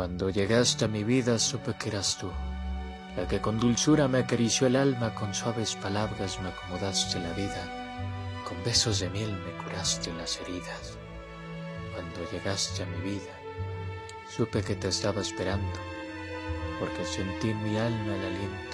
Cuando llegaste a mi vida supe que eras tú, la que con dulzura me acarició el alma, con suaves palabras me acomodaste la vida, con besos de miel me curaste las heridas. Cuando llegaste a mi vida, supe que te estaba esperando, porque sentí en mi alma el aliento